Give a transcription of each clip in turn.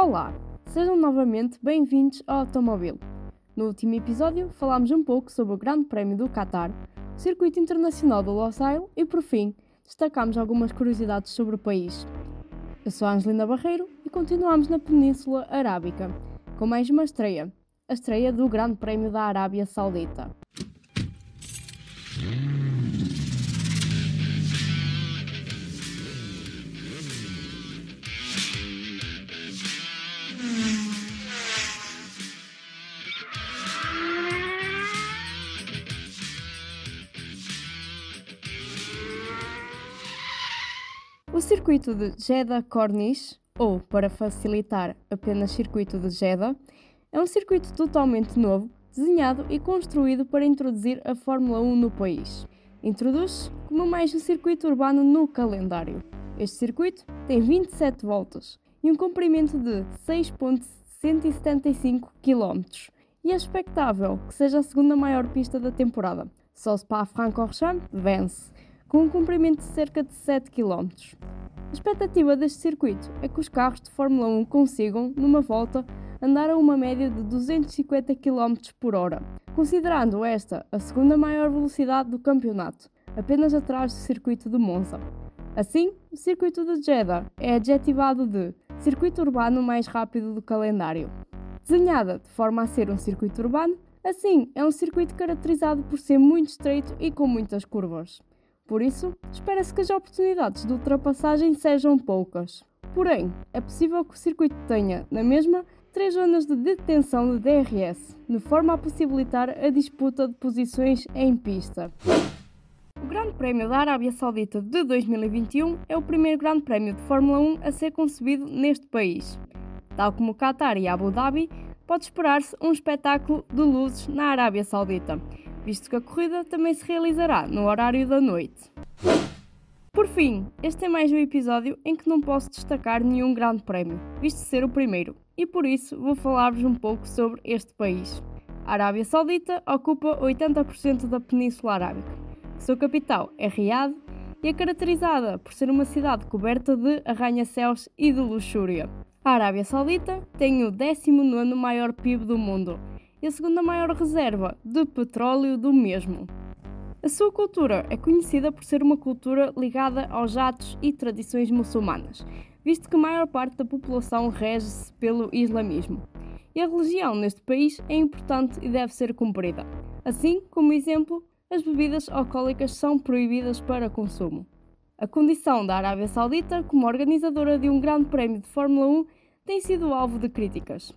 Olá, sejam novamente bem-vindos ao Automóvel. No último episódio falámos um pouco sobre o Grande Prémio do Qatar, o Circuito Internacional do Losail e, por fim, destacámos algumas curiosidades sobre o país. Eu sou a Angelina Barreiro e continuamos na Península Arábica, com mais uma estreia, a estreia do Grande Prémio da Arábia Saudita. O circuito de Jeddah Corniche, ou para facilitar apenas circuito de Jeddah, é um circuito totalmente novo, desenhado e construído para introduzir a Fórmula 1 no país. Introduz-se como mais um circuito urbano no calendário. Este circuito tem 27 voltas e um comprimento de 6.175 km e é expectável que seja a segunda maior pista da temporada. Só Spa-Francorchamps vence, com um comprimento de cerca de 7 km. A expectativa deste circuito é que os carros de Fórmula 1 consigam, numa volta, andar a uma média de 250 km por hora, considerando esta a segunda maior velocidade do campeonato, apenas atrás do circuito de Monza. Assim, o circuito de Jeddah é adjetivado de circuito urbano mais rápido do calendário. Desenhada de forma a ser um circuito urbano, assim é um circuito caracterizado por ser muito estreito e com muitas curvas. Por isso, espera-se que as oportunidades de ultrapassagem sejam poucas. Porém, é possível que o circuito tenha, na mesma, três zonas de detenção de DRS, de forma a possibilitar a disputa de posições em pista. O Grande Prémio da Arábia Saudita de 2021 é o primeiro Grande Prémio de Fórmula 1 a ser concebido neste país. Tal como Qatar e Abu Dhabi, pode esperar-se um espetáculo de luzes na Arábia Saudita, visto que a corrida também se realizará no horário da noite. Por fim, este é mais um episódio em que não posso destacar nenhum grande prémio, visto ser o primeiro, e por isso vou falar-vos um pouco sobre este país. A Arábia Saudita ocupa 80% da Península Arábica. Sua capital é Riad e é caracterizada por ser uma cidade coberta de arranha-céus e de luxúria. A Arábia Saudita tem o 19º maior PIB do mundo e a segunda maior reserva de petróleo do mesmo. A sua cultura é conhecida por ser uma cultura ligada aos atos e tradições muçulmanas, visto que a maior parte da população rege-se pelo islamismo. E a religião neste país é importante e deve ser cumprida. Assim, como exemplo, as bebidas alcoólicas são proibidas para consumo. A condição da Arábia Saudita como organizadora de um grande prémio de Fórmula 1 tem sido alvo de críticas.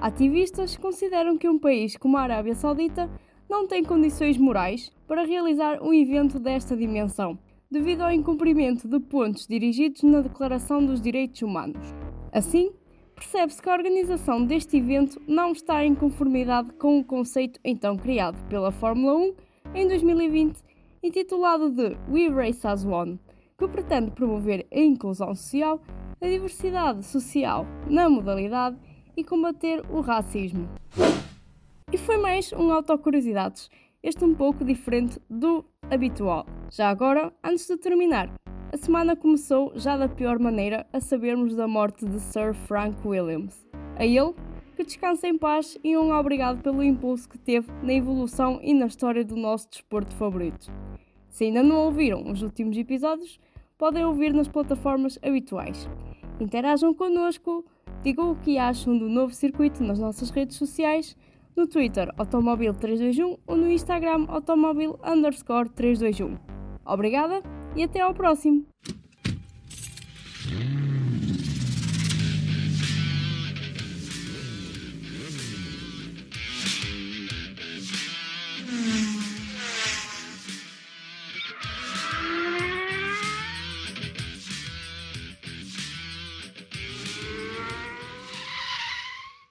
Ativistas consideram que um país como a Arábia Saudita não tem condições morais para realizar um evento desta dimensão, devido ao incumprimento de pontos dirigidos na Declaração dos Direitos Humanos. Assim, percebe-se que a organização deste evento não está em conformidade com o conceito então criado pela Fórmula 1 em 2020, intitulado de We Race as One, que pretende promover a inclusão social, a diversidade social na modalidade e combater o racismo. E foi mais um autocuriosidades, este um pouco diferente do habitual. Já agora, antes de terminar, a semana começou já da pior maneira a sabermos da morte de Sir Frank Williams. A ele, que descanse em paz e um obrigado pelo impulso que teve na evolução e na história do nosso desporto favorito. Se ainda não ouviram os últimos episódios, podem ouvir nas plataformas habituais. Interajam connosco, digam o que acham do novo circuito nas nossas redes sociais, no Twitter Automobil321 ou no Instagram Automobil 321. Obrigada e até ao próximo!